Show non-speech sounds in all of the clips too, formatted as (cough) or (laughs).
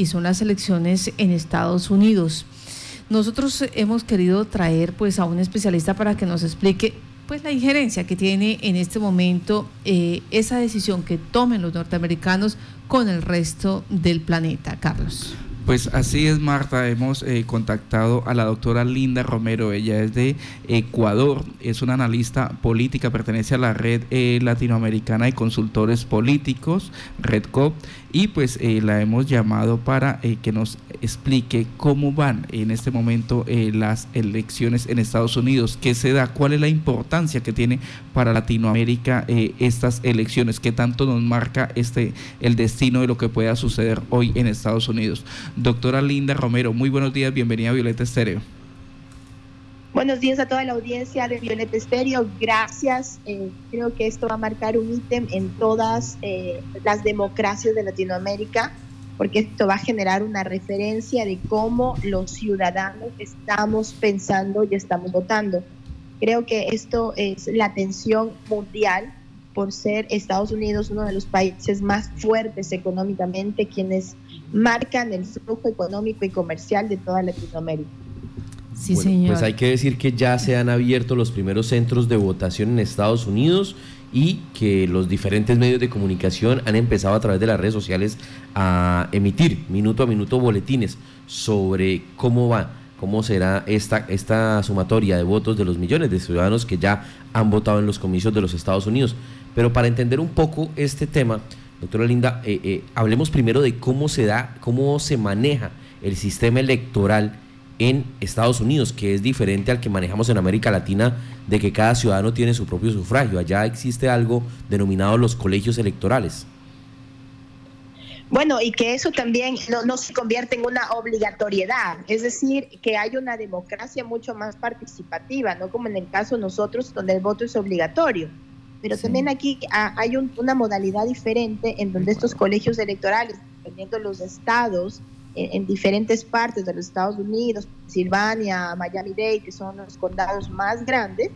y son las elecciones en Estados Unidos. Nosotros hemos querido traer pues a un especialista para que nos explique pues la injerencia que tiene en este momento eh, esa decisión que tomen los norteamericanos con el resto del planeta, Carlos. Pues así es, Marta. Hemos eh, contactado a la doctora Linda Romero. Ella es de Ecuador, es una analista política, pertenece a la red eh, latinoamericana de consultores políticos, RedCop, y pues eh, la hemos llamado para que nos explique cómo van en este momento las elecciones en Estados Unidos, qué se da, cuál es la importancia que tiene para Latinoamérica estas elecciones, qué tanto nos marca este el destino de lo que pueda suceder hoy en Estados Unidos. Doctora Linda Romero, muy buenos días, bienvenida a Violeta Estéreo. Buenos días a toda la audiencia de Violeta Estéreo, gracias. Eh, creo que esto va a marcar un ítem en todas eh, las democracias de Latinoamérica, porque esto va a generar una referencia de cómo los ciudadanos estamos pensando y estamos votando. Creo que esto es la atención mundial por ser Estados Unidos uno de los países más fuertes económicamente, quienes marcan el flujo económico y comercial de toda Latinoamérica. Sí, señor. Pues hay que decir que ya se han abierto los primeros centros de votación en Estados Unidos y que los diferentes medios de comunicación han empezado a través de las redes sociales a emitir minuto a minuto boletines sobre cómo va, cómo será esta, esta sumatoria de votos de los millones de ciudadanos que ya han votado en los comicios de los Estados Unidos. Pero para entender un poco este tema, Doctora Linda, eh, eh, hablemos primero de cómo se da, cómo se maneja el sistema electoral en Estados Unidos, que es diferente al que manejamos en América Latina, de que cada ciudadano tiene su propio sufragio. Allá existe algo denominado los colegios electorales. Bueno, y que eso también no, no, se convierte en una obligatoriedad, es decir, que hay una democracia mucho más participativa, no como en el caso de nosotros, donde el voto es obligatorio. Pero también aquí ah, hay una modalidad diferente en donde estos colegios electorales, dependiendo de los estados, en, diferentes partes de los Estados Unidos, Pensilvania, Miami-Dade, que son los condados más grandes,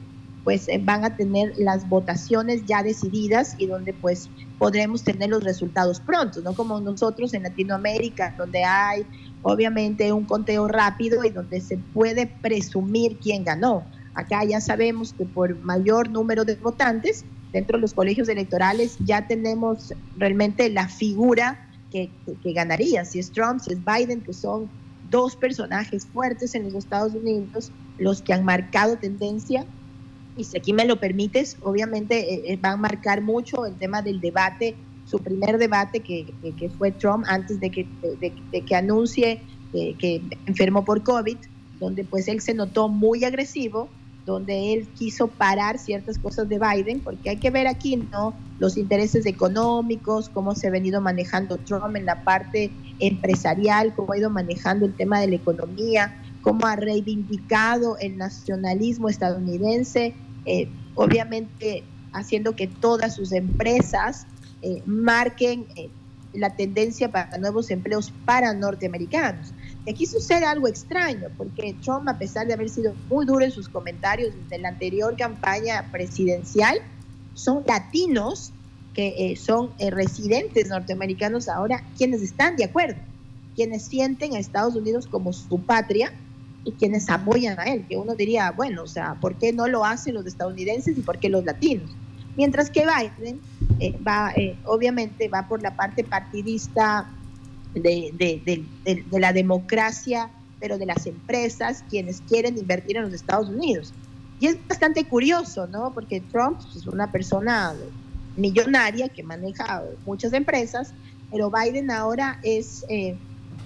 pues eh, van a tener las votaciones ya decididas y donde pues podremos tener los resultados pronto, no como nosotros en Latinoamérica, donde hay obviamente un conteo rápido y donde se puede presumir quién ganó. Acá ya sabemos que por mayor número de votantes, dentro de los colegios electorales ya tenemos realmente la figura que, ganaría, si es Trump, si es Biden, que son dos personajes fuertes en los Estados Unidos, los que han marcado tendencia. Y si aquí me lo permites, obviamente eh, eh, van a marcar mucho el tema del debate, su primer debate que, fue Trump antes de que, de, que anuncie eh, que enfermó por COVID, donde pues él se notó muy agresivo, donde él quiso parar ciertas cosas de Biden, porque hay que ver aquí, ¿no? Los intereses económicos, cómo se ha venido manejando Trump en la parte empresarial, cómo ha ido manejando el tema de la economía, cómo ha reivindicado el nacionalismo estadounidense, eh, obviamente haciendo que todas sus empresas eh, marquen eh, la tendencia para nuevos empleos para norteamericanos. Aquí sucede algo extraño, porque Trump, a pesar de haber sido muy duro en sus comentarios desde la anterior campaña presidencial, son latinos que eh, son eh, residentes norteamericanos ahora quienes están de acuerdo, quienes sienten a Estados Unidos como su patria y quienes apoyan a él, que uno diría, bueno, o sea, ¿por qué no lo hacen los estadounidenses y por qué los latinos? Mientras que Biden eh, va, obviamente, va por la parte partidista de, la democracia, pero de las empresas, quienes quieren invertir en los Estados Unidos. Y es bastante curioso, ¿no? Porque Trump es una persona millonaria que maneja muchas empresas, pero Biden ahora es eh,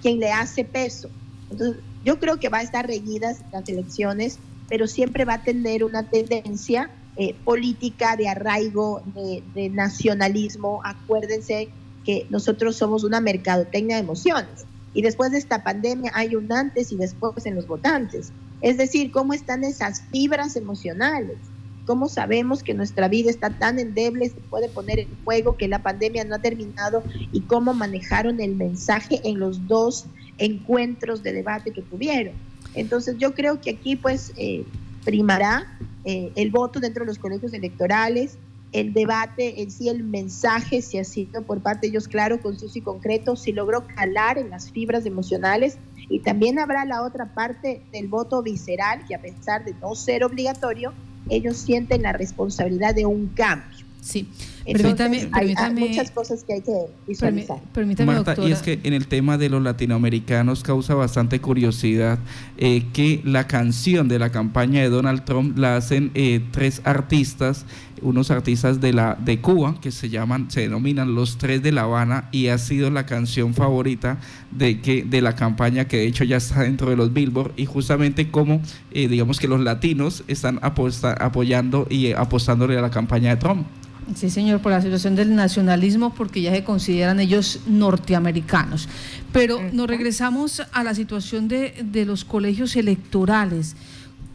quien le hace peso. Entonces, yo creo que va a estar reñidas las elecciones, pero siempre va a tener una tendencia eh, política de arraigo, de, de nacionalismo. Acuérdense que nosotros somos una mercadotecnia de emociones. Y después de esta pandemia hay un antes y después en los votantes. Es decir, cómo están esas fibras emocionales, cómo sabemos que nuestra vida está tan endeble, se puede poner en juego, que la pandemia no ha terminado y cómo manejaron el mensaje en los dos encuentros de debate que tuvieron. Entonces yo creo que aquí pues eh, primará eh, el voto dentro de los colegios electorales, el debate en sí, el mensaje, si ha sido por parte de ellos claro, conciso y concreto, si logró calar en las fibras emocionales. Y también habrá la otra parte del voto visceral, que a pesar de no ser obligatorio, ellos sienten la responsabilidad de un cambio. Sí, permítame, hay, muchas cosas que hay que visualizar. Permítame, Marta, y es que en el tema de los latinoamericanos causa bastante curiosidad eh, que la canción de la campaña de Donald Trump la hacen eh, tres artistas, unos artistas de la de Cuba que se llaman, se denominan los tres de La Habana y ha sido la canción favorita de que de la campaña que de hecho ya está dentro de los Billboard y justamente como eh, digamos que los latinos están apoyando y apostándole a la campaña de Trump. Sí, señor, por la situación del nacionalismo, porque ya se consideran ellos norteamericanos. Pero nos regresamos a la situación de, los colegios electorales.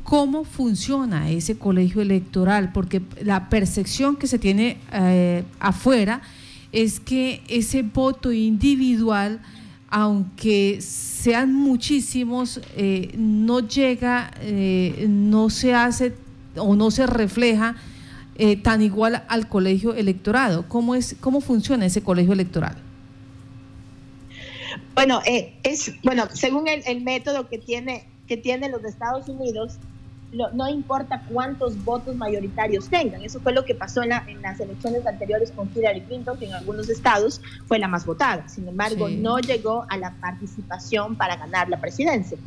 ¿Cómo funciona ese colegio electoral? Porque la percepción que se tiene eh, afuera es que ese voto individual, aunque sean muchísimos, eh, no llega, eh, no se hace o no se refleja eh, tan igual al colegio electorado. ¿Cómo, es, cómo funciona ese colegio electoral? Bueno, eh, es bueno según el, método que tiene que tienen los Estados Unidos, no importa cuántos votos mayoritarios tengan. Eso fue lo que pasó en, las elecciones anteriores con Hillary Clinton, que en algunos estados fue la más votada. Sin embargo, no llegó a la participación para ganar la presidencia.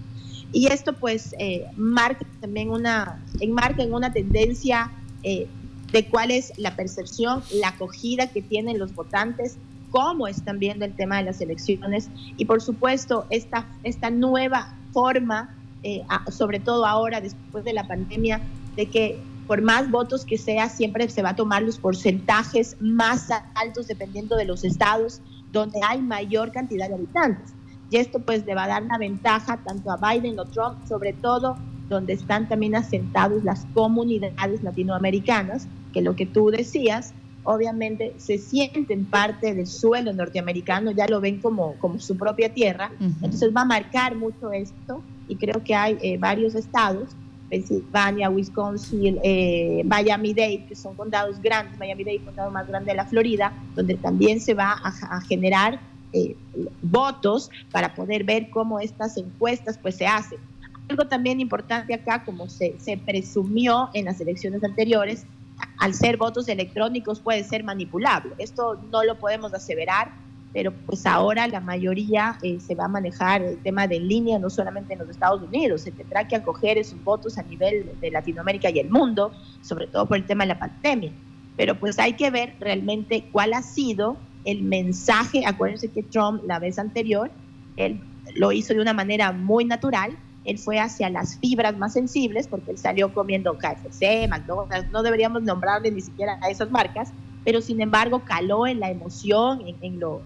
Y esto pues eh, marca también una, enmarca en una tendencia eh, de cuál es la percepción, la acogida que tienen los votantes, cómo están viendo el tema de las elecciones y por supuesto esta, esta nueva forma, eh, sobre todo ahora después de la pandemia, de que por más votos que sea, siempre se va a tomar los porcentajes más altos dependiendo de los estados donde hay mayor cantidad de habitantes. Y esto pues le va a dar una ventaja tanto a Biden o Trump, sobre todo donde están también asentados las comunidades latinoamericanas, que lo que tú decías, obviamente se sienten parte del suelo norteamericano, ya lo ven como, como su propia tierra, entonces va a marcar mucho esto y creo que hay eh, varios estados, Pensilvania, Wisconsin, eh, Miami-Dade, que son condados grandes, Miami-Dade, condado más grande de la Florida, donde también se va a, generar eh, votos para poder ver cómo estas encuestas pues se hacen. Algo también importante acá, como se, se presumió en las elecciones anteriores, al ser votos electrónicos puede ser manipulable. Esto no lo podemos aseverar, pero pues ahora la mayoría eh, se va a manejar el tema de línea, no solamente en los Estados Unidos, se tendrá que acoger esos votos a nivel de Latinoamérica y el mundo, sobre todo por el tema de la pandemia. Pero pues hay que ver realmente cuál ha sido el mensaje. Acuérdense que Trump la vez anterior, él lo hizo de una manera muy natural, él fue hacia las fibras más sensibles porque él salió comiendo KFC, McDonald's, no deberíamos nombrarle ni siquiera a esas marcas, pero sin embargo caló en la emoción, en, lo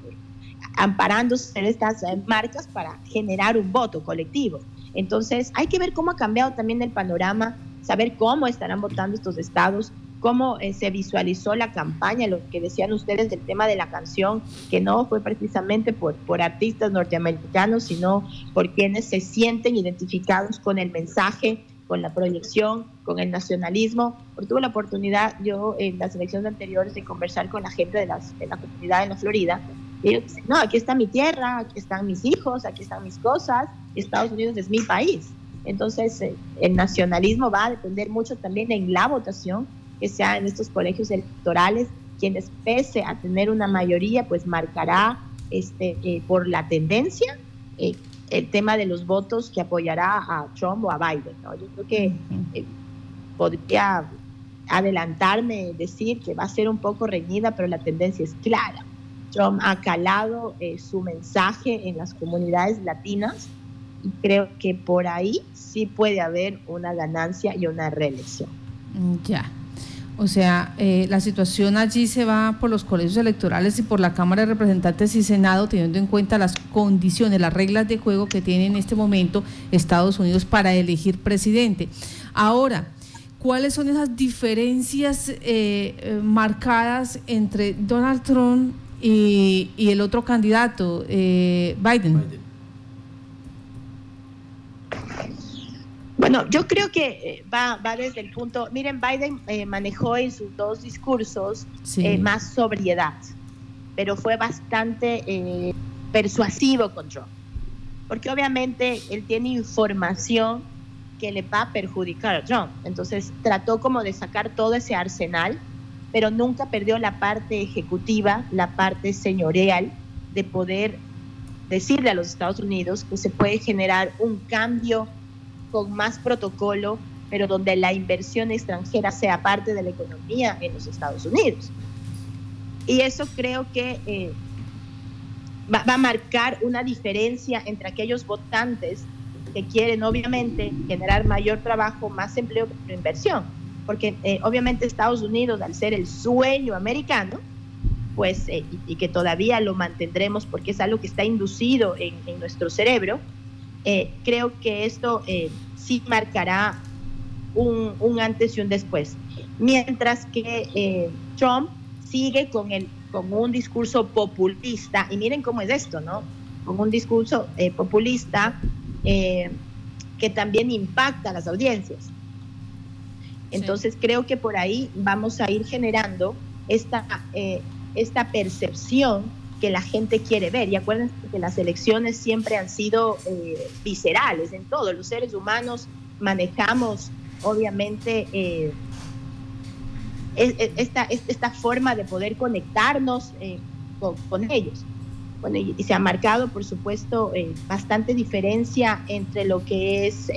amparándose en estas eh, marcas para generar un voto colectivo. Entonces hay que ver cómo ha cambiado también el panorama, saber cómo estarán votando estos estados, cómo eh, se visualizó la campaña, lo que decían ustedes del tema de la canción, que no fue precisamente por, por artistas norteamericanos, sino por quienes se sienten identificados con el mensaje, con la proyección, con el nacionalismo. Porque tuve la oportunidad yo en las elecciones anteriores de conversar con la gente de, las, de la comunidad en la Florida. Y ellos dicen, no, aquí está mi tierra, aquí están mis hijos, aquí están mis cosas, Estados Unidos es mi país. Entonces, eh, el nacionalismo va a depender mucho también en la votación que sea en estos colegios electorales, quienes pese a tener una mayoría, pues marcará este, eh, por la tendencia eh, el tema de los votos que apoyará a Trump o a Biden. ¿no? Yo creo que eh, podría adelantarme, decir que va a ser un poco reñida, pero la tendencia es clara. Trump ha calado su mensaje en las comunidades latinas y creo que por ahí sí puede haber una ganancia y una reelección. Ya. O sea, eh, la situación allí se va por los colegios electorales y por la Cámara de Representantes y Senado, teniendo en cuenta las condiciones, las reglas de juego que tiene en este momento Estados Unidos para elegir presidente. Ahora, ¿cuáles son esas diferencias eh, eh, marcadas entre Donald Trump y, el otro candidato, Biden. Bueno, yo creo que eh, va, va desde el punto, miren, Biden eh, manejó en sus dos discursos eh, más sobriedad, pero fue bastante persuasivo con Trump, porque obviamente él tiene información que le va a perjudicar a Trump, entonces trató como de sacar todo ese arsenal, pero nunca perdió la parte ejecutiva, la parte señorial de poder decirle a los Estados Unidos que se puede generar un cambio con más protocolo, pero donde la inversión extranjera sea parte de la economía en los Estados Unidos. Y eso creo que eh, va, a marcar una diferencia entre aquellos votantes que quieren obviamente generar mayor trabajo, más empleo, pero inversión. Porque eh, obviamente Estados Unidos, al ser el sueño americano, pues, eh, y, que todavía lo mantendremos porque es algo que está inducido en, en nuestro cerebro, eh, creo que esto eh, sí marcará un, antes y un después. Mientras que eh, Trump sigue con, el, con un discurso populista, y miren cómo es esto, ¿no? Con un discurso populista que también impacta a las audiencias. Entonces creo que por ahí vamos a ir generando esta, esta percepción que la gente quiere ver. Y acuérdense que las elecciones siempre han sido eh, viscerales en todo. Los seres humanos manejamos, obviamente, eh, esta, esta forma de poder conectarnos eh, con, ellos. Bueno, y, se ha marcado, por supuesto, bastante diferencia entre lo que es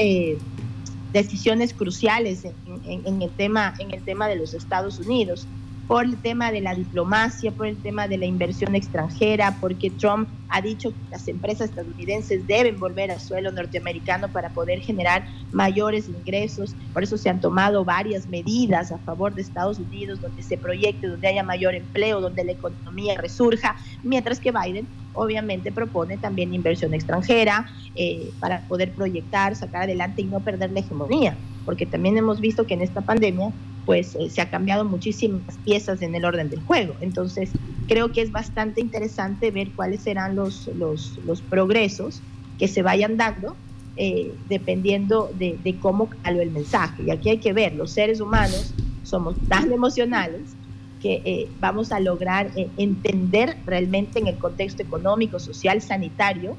decisiones cruciales en, el tema, en el tema de los Estados Unidos por el tema de la diplomacia, por el tema de la inversión extranjera, porque Trump ha dicho que las empresas estadounidenses deben volver al suelo norteamericano para poder generar mayores ingresos. Por eso se han tomado varias medidas a favor de Estados Unidos, donde se proyecte, donde haya mayor empleo, donde la economía resurja, mientras que Biden obviamente propone también inversión extranjera eh, para poder proyectar, sacar adelante y no perder la hegemonía, porque también hemos visto que en esta pandemia pues eh, se ha cambiado muchísimas piezas en el orden del juego. Entonces, creo que es bastante interesante ver cuáles serán los, los, progresos que se vayan dando eh, dependiendo de, cómo caló el mensaje. Y aquí hay que ver, los seres humanos somos tan emocionales que eh, vamos a lograr entender realmente en el contexto económico, social, sanitario,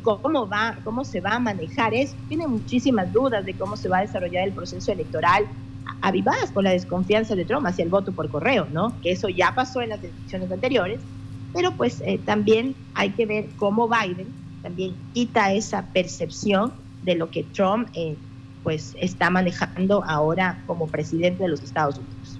cómo, va, cómo se va a manejar eso. Tiene muchísimas dudas de cómo se va a desarrollar el proceso electoral, avivadas por la desconfianza de Trump hacia el voto por correo, ¿no? Que eso ya pasó en las elecciones anteriores, pero pues eh, también hay que ver cómo Biden también quita esa percepción de lo que Trump eh, pues está manejando ahora como presidente de los Estados Unidos.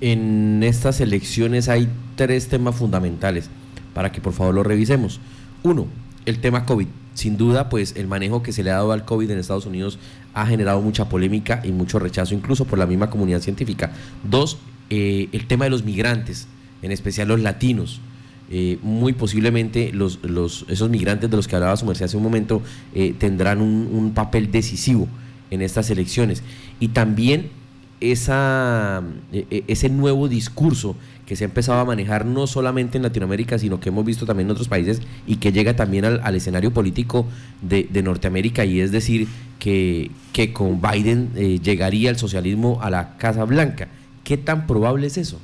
En estas elecciones hay tres temas fundamentales para que por favor lo revisemos. Uno, el tema COVID sin duda, pues el manejo que se le ha dado al COVID en Estados Unidos ha generado mucha polémica y mucho rechazo, incluso por la misma comunidad científica. Dos, eh, el tema de los migrantes, en especial los latinos. Eh, muy posiblemente los, los, esos migrantes de los que hablaba su merced hace un momento eh, tendrán un, un, papel decisivo en estas elecciones. Y también esa, ese nuevo discurso que se ha empezado a manejar no solamente en Latinoamérica, sino que hemos visto también en otros países y que llega también al, escenario político de, Norteamérica, y es decir, que, que con Biden eh, llegaría el socialismo a la Casa Blanca. ¿Qué tan probable es eso?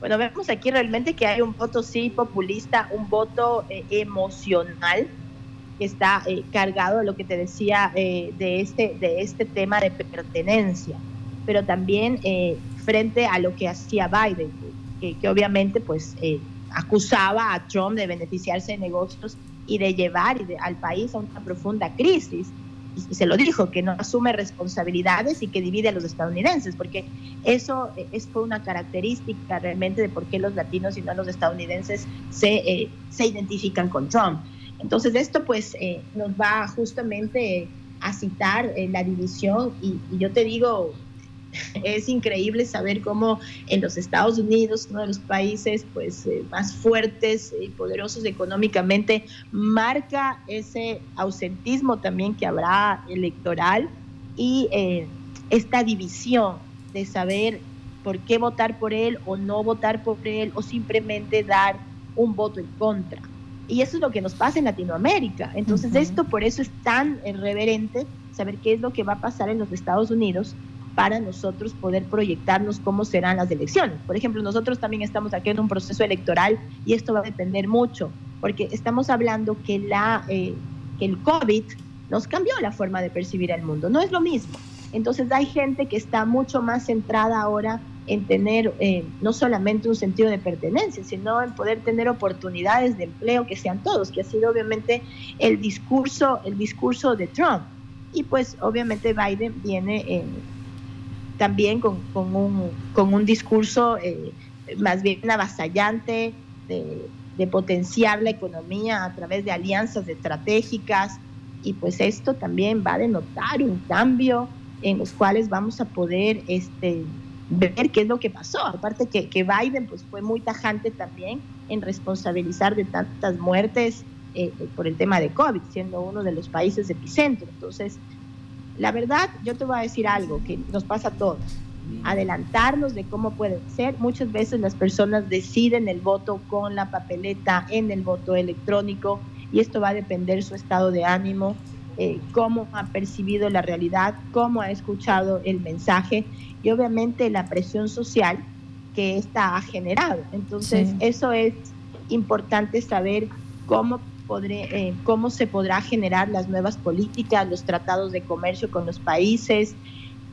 Bueno, vemos aquí realmente que hay un voto sí populista, un voto eh, emocional que está eh, cargado de lo que te decía de, este, de este tema de pertenencia, pero también frente a lo que hacía Biden, que, obviamente pues eh, acusaba a Trump de beneficiarse de negocios y de llevar al país a una profunda crisis. Y, se lo dijo, que no asume responsabilidades y que divide a los estadounidenses, porque eso eh, es, fue una característica realmente de por qué los latinos y no los estadounidenses se, eh, se identifican con Trump. Entonces esto pues nos va justamente a citar la división y, y yo te digo, (laughs) es increíble saber cómo en los Estados Unidos, uno de los países pues, eh, más fuertes y poderosos económicamente, marca ese ausentismo también que habrá electoral y eh, esta división de saber por qué votar por él o no votar por él o simplemente dar un voto en contra. Y eso es lo que nos pasa en Latinoamérica. Entonces, esto por eso es tan irreverente saber qué es lo que va a pasar en los Estados Unidos para nosotros poder proyectarnos cómo serán las elecciones. Por ejemplo, nosotros también estamos aquí en un proceso electoral y esto va a depender mucho, porque estamos hablando que, la, eh, que el COVID nos cambió la forma de percibir el mundo, no es lo mismo. Entonces hay gente que está mucho más centrada ahora en tener eh, no solamente un sentido de pertenencia, sino en poder tener oportunidades de empleo que sean todos, que ha sido obviamente el discurso, el discurso de Trump. Y pues obviamente Biden viene también con, un, con, un, discurso eh, más bien avasallante de, de potenciar la economía a través de alianzas estratégicas, y pues esto también va a denotar un cambio en los cuales vamos a poder este, ver qué es lo que pasó. Aparte que, que Biden pues, fue muy tajante también en responsabilizar de tantas muertes eh, por el tema de COVID, siendo uno de los países epicentro. Entonces, la verdad, yo te voy a decir algo que nos pasa a todos. Adelantarnos de cómo puede ser. Muchas veces las personas deciden el voto con la papeleta en el voto electrónico y esto va a depender su estado de ánimo, eh, cómo ha percibido la realidad, cómo ha escuchado el mensaje y obviamente la presión social que ésta ha generado. Entonces, eso es importante saber cómo, eh, cómo se podrá generar las nuevas políticas, los tratados de comercio con los países.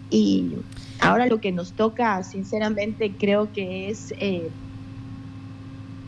Y ahora lo que nos toca, sinceramente, creo que es eh,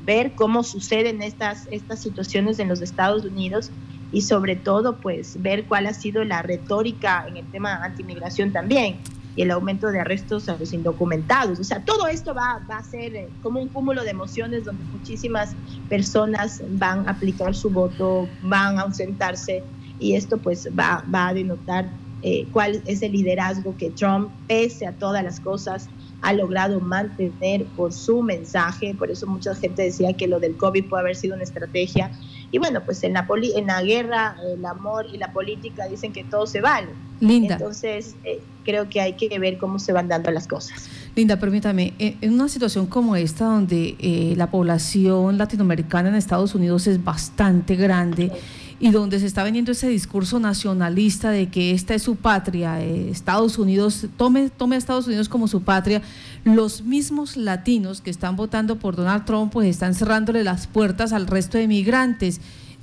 ver cómo suceden estas, estas situaciones en los Estados Unidos y sobre todo pues ver cuál ha sido la retórica en el tema antimigración también y el aumento de arrestos a los indocumentados. O sea, todo esto va, va a ser eh, como un cúmulo de emociones donde muchísimas personas van a aplicar su voto, van a ausentarse y esto pues va, va a denotar eh, cuál es el liderazgo que Trump, pese a todas las cosas, ha logrado mantener por su mensaje. Por eso mucha gente decía que lo del COVID puede haber sido una estrategia. Y bueno, pues en la, en la guerra, el amor y la política dicen que todo se vale. Linda. Entonces, eh, creo que hay que ver cómo se van dando las cosas. Linda, permítame, en una situación como esta, donde eh, la población latinoamericana en Estados Unidos es bastante grande, y donde se está vendiendo ese discurso nacionalista de que esta es su patria, eh, Estados Unidos, tome, tome a Estados Unidos como su patria, los mismos latinos que están votando por Donald Trump pues están cerrándole las puertas al resto de migrantes.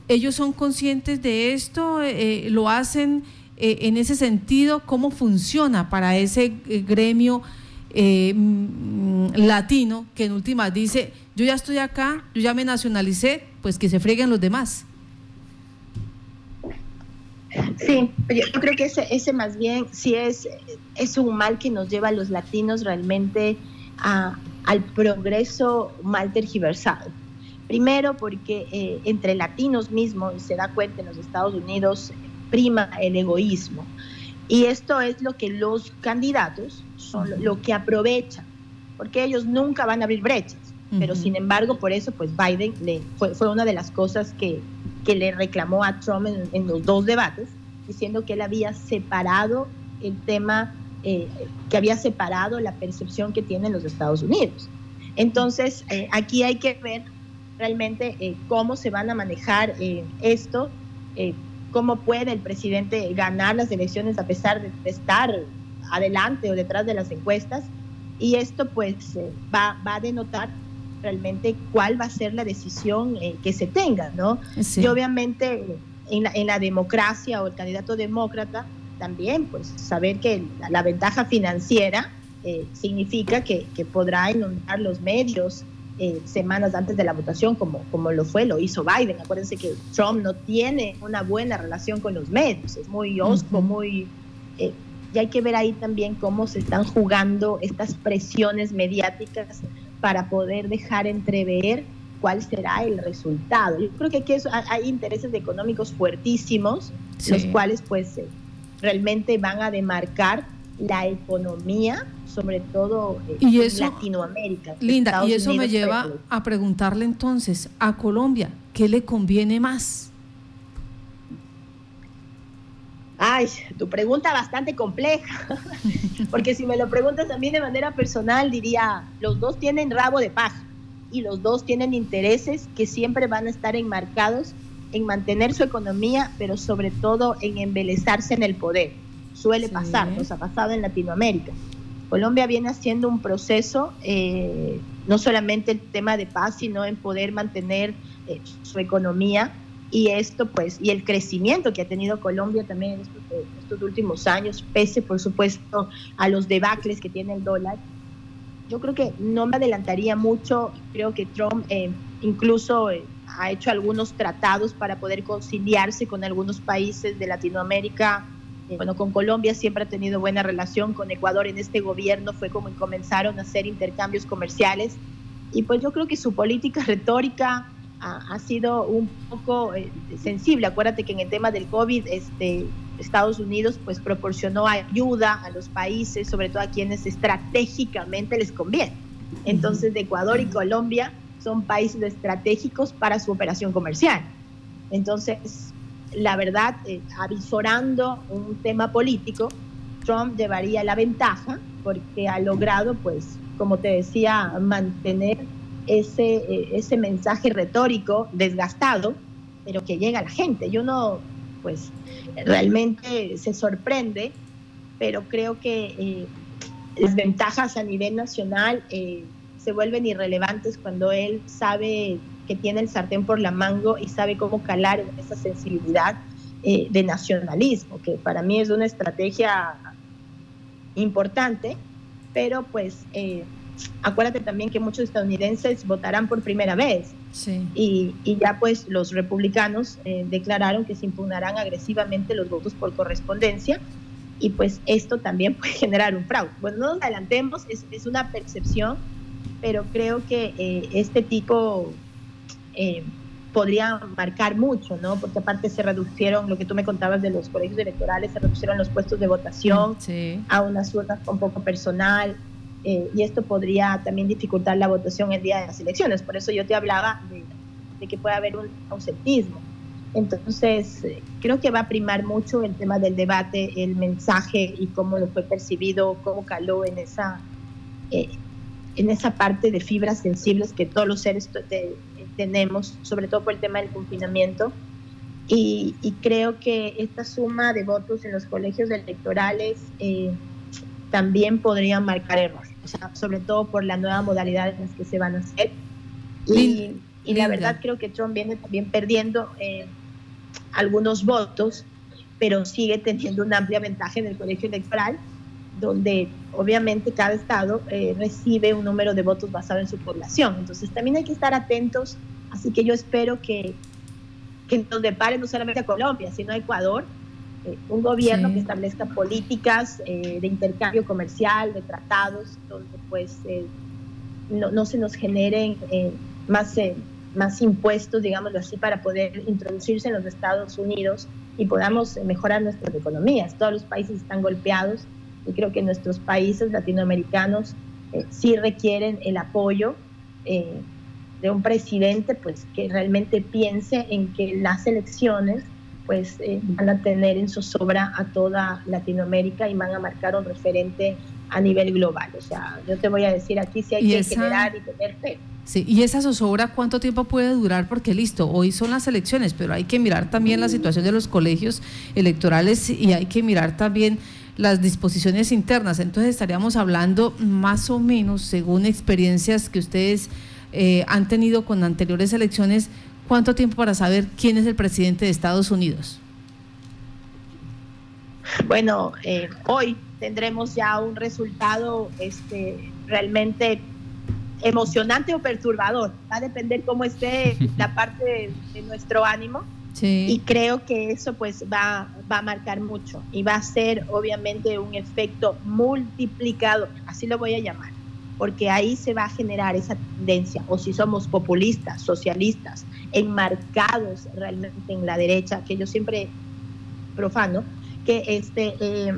¿Ellos son conscientes de esto? Eh, ¿Lo hacen eh, en ese sentido? ¿Cómo funciona para ese gremio mm, latino que en últimas dice, yo ya estoy acá, yo ya me nacionalicé, pues que se freguen los demás? Sí, yo creo que ese, más bien sí es, es un mal que nos lleva a los latinos realmente al progreso mal tergiversado. Primero porque eh, entre latinos mismos, y se da cuenta en los Estados Unidos, prima el egoísmo. Y esto es lo que los candidatos son lo, que aprovechan, porque ellos nunca van a abrir brechas. Pero sin embargo, por eso, pues Biden le, fue, fue una de las cosas que, que le reclamó a Trump en, los dos debates, diciendo que él había separado el tema, eh, que había separado la percepción que tienen los Estados Unidos. Entonces, eh, aquí hay que ver realmente eh, cómo se van a manejar esto, cómo puede el presidente ganar las elecciones a pesar de, estar adelante o detrás de las encuestas. Y esto pues va, va a denotar realmente cuál va a ser la decisión eh, que se tenga, ¿no? Y obviamente en la, en la, democracia o el candidato demócrata también, pues saber que la, ventaja financiera eh, significa que, que, podrá inundar los medios eh, semanas antes de la votación, como, como lo fue, lo hizo Biden. Acuérdense que Trump no tiene una buena relación con los medios, es muy osco, muy... y hay que ver ahí también cómo se están jugando estas presiones mediáticas para poder dejar entrever cuál será el resultado. Yo creo que aquí hay intereses económicos fuertísimos, los cuales pues eh, realmente van a demarcar la economía, sobre todo eh, en Latinoamérica. Linda, y eso me lleva a preguntarle entonces a Colombia, ¿qué le conviene más? Ay, tu pregunta bastante compleja, (laughs) porque si me lo preguntas a mí de manera personal diría, los dos tienen rabo de paja y los dos tienen intereses que siempre van a estar enmarcados en mantener su economía, pero sobre todo en embelezarse en el poder. Suele pasar, nos ha pasado en Latinoamérica. Colombia viene haciendo un proceso, eh, no solamente el tema de paz, sino en poder mantener eh, su economía y esto pues y el crecimiento que ha tenido Colombia también en estos, últimos años pese por supuesto a los debacles que tiene el dólar. Yo creo que no me adelantaría mucho creo que Trump eh, incluso eh, ha hecho algunos tratados para poder conciliarse con algunos países de Latinoamérica eh, bueno con Colombia siempre ha tenido buena relación con Ecuador en este gobierno fue como comenzaron a hacer intercambios comerciales y pues yo creo que su política (laughs) retórica ha, sido un poco eh, sensible. Acuérdate que en el tema del COVID, este, Estados Unidos pues proporcionó ayuda a los países, sobre todo a quienes estratégicamente les conviene. Entonces, Ecuador y Colombia son países estratégicos para su operación comercial. Entonces, la verdad, eh, avisorando un tema político, Trump llevaría la ventaja porque ha logrado, pues, como te decía, mantener ese, eh, ese mensaje retórico desgastado, pero que llega a la gente. Y uno, pues, realmente se sorprende, pero creo que eh, las ventajas a nivel nacional eh, se vuelven irrelevantes cuando él sabe que tiene el sartén por la mango y sabe cómo calar en esa sensibilidad de nacionalismo, que para mí es una estrategia importante, pero pues acuérdate también que muchos estadounidenses votarán por primera vez. Y, ya pues los republicanos eh, declararon que se impugnarán agresivamente los votos por correspondencia y pues esto también puede (laughs) generar un fraude. Bueno, no nos adelantemos, es, una percepción, pero creo que eh, este tipo eh, podría marcar mucho, ¿no? Porque aparte se reducieron, lo que tú me contabas de los colegios electorales, se reducieron los puestos de votación a unas urnas con poco personal, eh, y esto podría también dificultar la votación el día de las elecciones. Por eso yo te hablaba de, que puede haber un ausentismo. Entonces, eh, creo que va a primar mucho el tema del debate, el mensaje y cómo lo fue percibido, cómo caló en esa, eh, en esa parte de fibras sensibles que todos los seres tenemos, sobre todo por el tema del confinamiento. Y, y, creo que esta suma de votos en los colegios electorales también podría marcar error sobre todo por la nueva modalidad en las que se van a hacer. Y, la verdad creo que Trump viene también perdiendo eh, algunos votos, pero sigue teniendo una amplia ventaja en el colegio electoral, donde obviamente cada estado eh, recibe un número de votos basado en su población. Entonces también hay que estar atentos, así que yo espero que, que nos depare no solamente a Colombia, sino a Ecuador, eh, un gobierno que establezca políticas eh, de intercambio comercial, de tratados, donde pues no, no, se nos generen más, más impuestos, digámoslo así, para poder introducirse en los Estados Unidos y podamos mejorar nuestras economías. Todos los países están golpeados y creo que nuestros países latinoamericanos sí requieren el apoyo de un presidente pues que realmente piense en que las elecciones pues eh, van a tener en zozobra a toda Latinoamérica y van a marcar un referente a nivel global. O sea, yo te voy a decir aquí si hay que generar y tener fe. Sí, y esa zozobra, ¿cuánto tiempo puede durar? Porque listo, hoy son las elecciones, pero hay que mirar también la situación de los colegios electorales y hay que mirar también las disposiciones internas. Entonces estaríamos hablando más o menos, según experiencias que ustedes eh, han tenido con anteriores elecciones, ¿Cuánto tiempo para saber quién es el presidente de Estados Unidos? Bueno, eh, hoy tendremos ya un resultado este, realmente emocionante o perturbador. Va a depender cómo esté la parte de, nuestro ánimo. Y creo que eso pues va, va a marcar mucho y va a ser obviamente un efecto multiplicado, así lo voy a llamar, porque ahí se va a generar esa tendencia, o si somos populistas, socialistas, enmarcados realmente en la derecha, que yo siempre profano, que este, eh,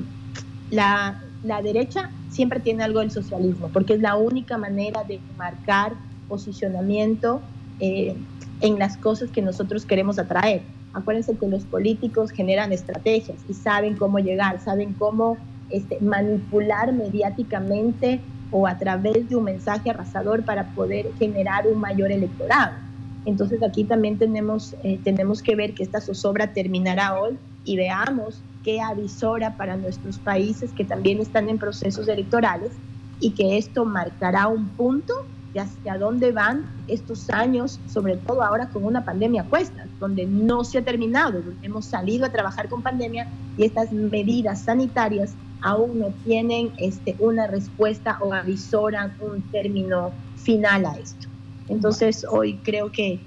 la, la, derecha siempre tiene algo del socialismo, porque es la única manera de marcar posicionamiento eh, en las cosas que nosotros queremos atraer. Acuérdense que los políticos generan estrategias y saben cómo llegar, saben cómo este, manipular mediáticamente o a través de un mensaje arrasador para poder generar un mayor electorado. Entonces aquí también tenemos, eh, tenemos que ver que esta zozobra terminará hoy y veamos qué avisora para nuestros países que también están en procesos electorales y que esto marcará un punto de hacia dónde van estos años, sobre todo ahora con una pandemia cuesta, donde no se ha terminado, donde hemos salido a trabajar con pandemia y estas medidas sanitarias aún no tienen este, una respuesta o avisoran un término final a esto. Entonces hoy creo que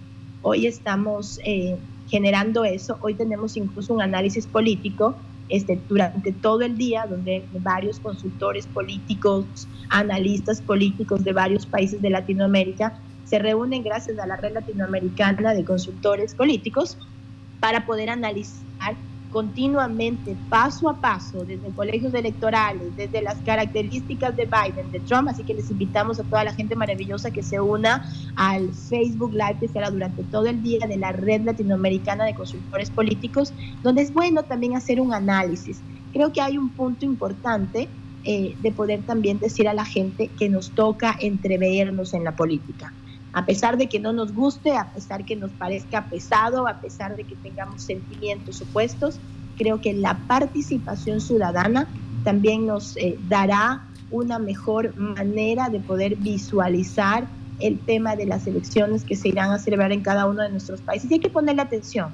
hoy estamos eh, generando eso, hoy tenemos incluso un análisis político este, durante todo el día, donde varios consultores políticos, analistas políticos de varios países de Latinoamérica se reúnen gracias a la red latinoamericana de consultores políticos para poder analizar continuamente, paso a paso, desde colegios electorales, desde las características de Biden, de Trump, así que les invitamos a toda la gente maravillosa que se una al Facebook Live que será durante todo el día de la red latinoamericana de consultores políticos, donde es bueno también hacer un análisis. Creo que hay un punto importante eh, de poder también decir a la gente que nos toca entrevernos en la política a pesar de que no nos guste, a pesar que nos parezca pesado, a pesar de que tengamos sentimientos opuestos, creo que la participación ciudadana también nos eh, dará una mejor manera de poder visualizar el tema de las elecciones que se irán a celebrar en cada uno de nuestros países. Y hay que ponerle atención,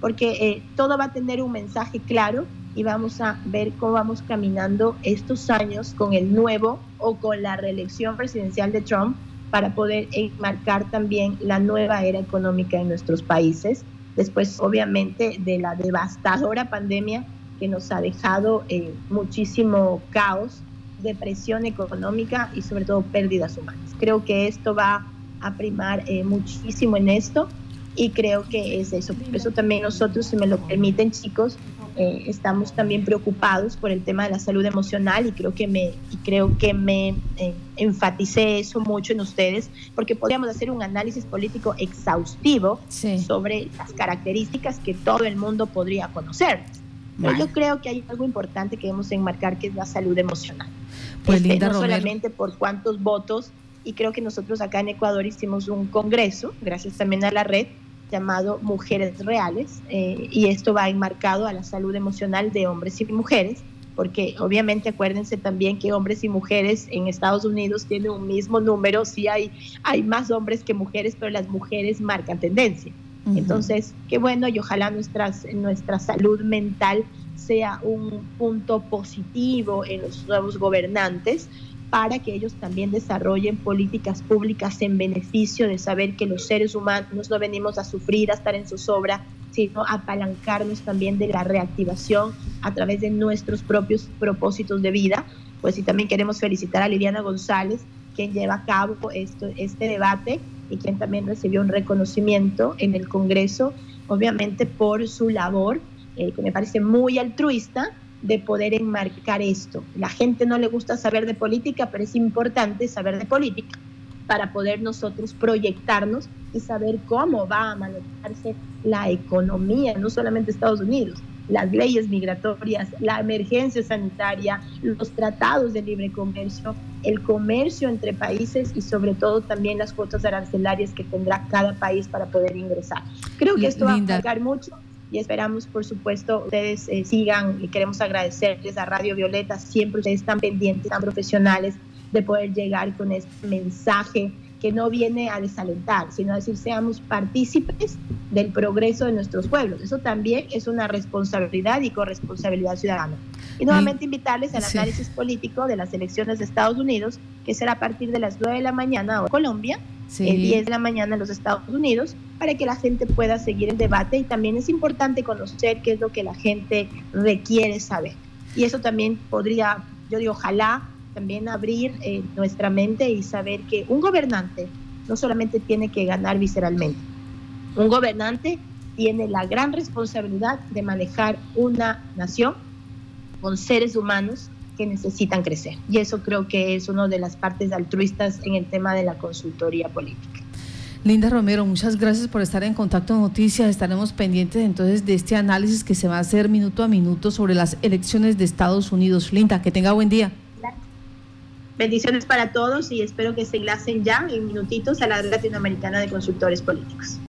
porque eh, todo va a tener un mensaje claro y vamos a ver cómo vamos caminando estos años con el nuevo o con la reelección presidencial de Trump para poder enmarcar también la nueva era económica en nuestros países, después obviamente de la devastadora pandemia que nos ha dejado eh, muchísimo caos, depresión económica y sobre todo pérdidas humanas. Creo que esto va a primar eh, muchísimo en esto y creo que es eso. Por eso también nosotros, si me lo permiten chicos, eh, estamos también preocupados por el tema de la salud emocional y creo que me, y creo que me eh, enfaticé eso mucho en ustedes, porque podríamos hacer un análisis político exhaustivo sobre las características que todo el mundo podría conocer. Pero yo creo que hay algo importante que debemos enmarcar, que es la salud emocional. Pues este, no solamente por cuántos votos, y creo que nosotros acá en Ecuador hicimos un congreso, gracias también a la red, llamado Mujeres Reales eh, y esto va enmarcado a la salud emocional de hombres y mujeres, porque obviamente acuérdense también que hombres y mujeres en Estados Unidos tienen un mismo número, sí hay, hay más hombres que mujeres, pero las mujeres marcan tendencia. Entonces, qué bueno y ojalá nuestras, nuestra salud mental sea un punto positivo en los nuevos gobernantes para que ellos también desarrollen políticas públicas en beneficio de saber que los seres humanos no venimos a sufrir, a estar en zozobra, sino a apalancarnos también de la reactivación a través de nuestros propios propósitos de vida. Pues y también queremos felicitar a Liliana González, quien lleva a cabo esto, este debate y quien también recibió un reconocimiento en el Congreso, obviamente por su labor, eh, que me parece muy altruista, de poder enmarcar esto. La gente no le gusta saber de política, pero es importante saber de política para poder nosotros proyectarnos y saber cómo va a manejarse la economía, no solamente Estados Unidos, las leyes migratorias, la emergencia sanitaria, los tratados de libre comercio, el comercio entre países y sobre todo también las cuotas arancelarias que tendrá cada país para poder ingresar. Creo que esto va a marcar mucho y esperamos, por supuesto, ustedes eh, sigan y queremos agradecerles a Radio Violeta, siempre ustedes están pendientes, tan profesionales de poder llegar con este mensaje que no viene a desalentar, sino a decir seamos partícipes del progreso de nuestros pueblos. Eso también es una responsabilidad y corresponsabilidad ciudadana. Y nuevamente invitarles al análisis político de las elecciones de Estados Unidos, que será a partir de las 9 de la mañana en Colombia, sí. 10 de la mañana en los Estados Unidos, para que la gente pueda seguir el debate y también es importante conocer qué es lo que la gente requiere saber. Y eso también podría, yo digo, ojalá también abrir eh, nuestra mente y saber que un gobernante no solamente tiene que ganar visceralmente, un gobernante tiene la gran responsabilidad de manejar una nación con seres humanos que necesitan crecer. Y eso creo que es una de las partes altruistas en el tema de la consultoría política. Linda Romero, muchas gracias por estar en contacto Noticias. Estaremos pendientes entonces de este análisis que se va a hacer minuto a minuto sobre las elecciones de Estados Unidos. Linda, que tenga buen día. Bendiciones para todos y espero que se enlacen ya en minutitos a la red latinoamericana de consultores políticos.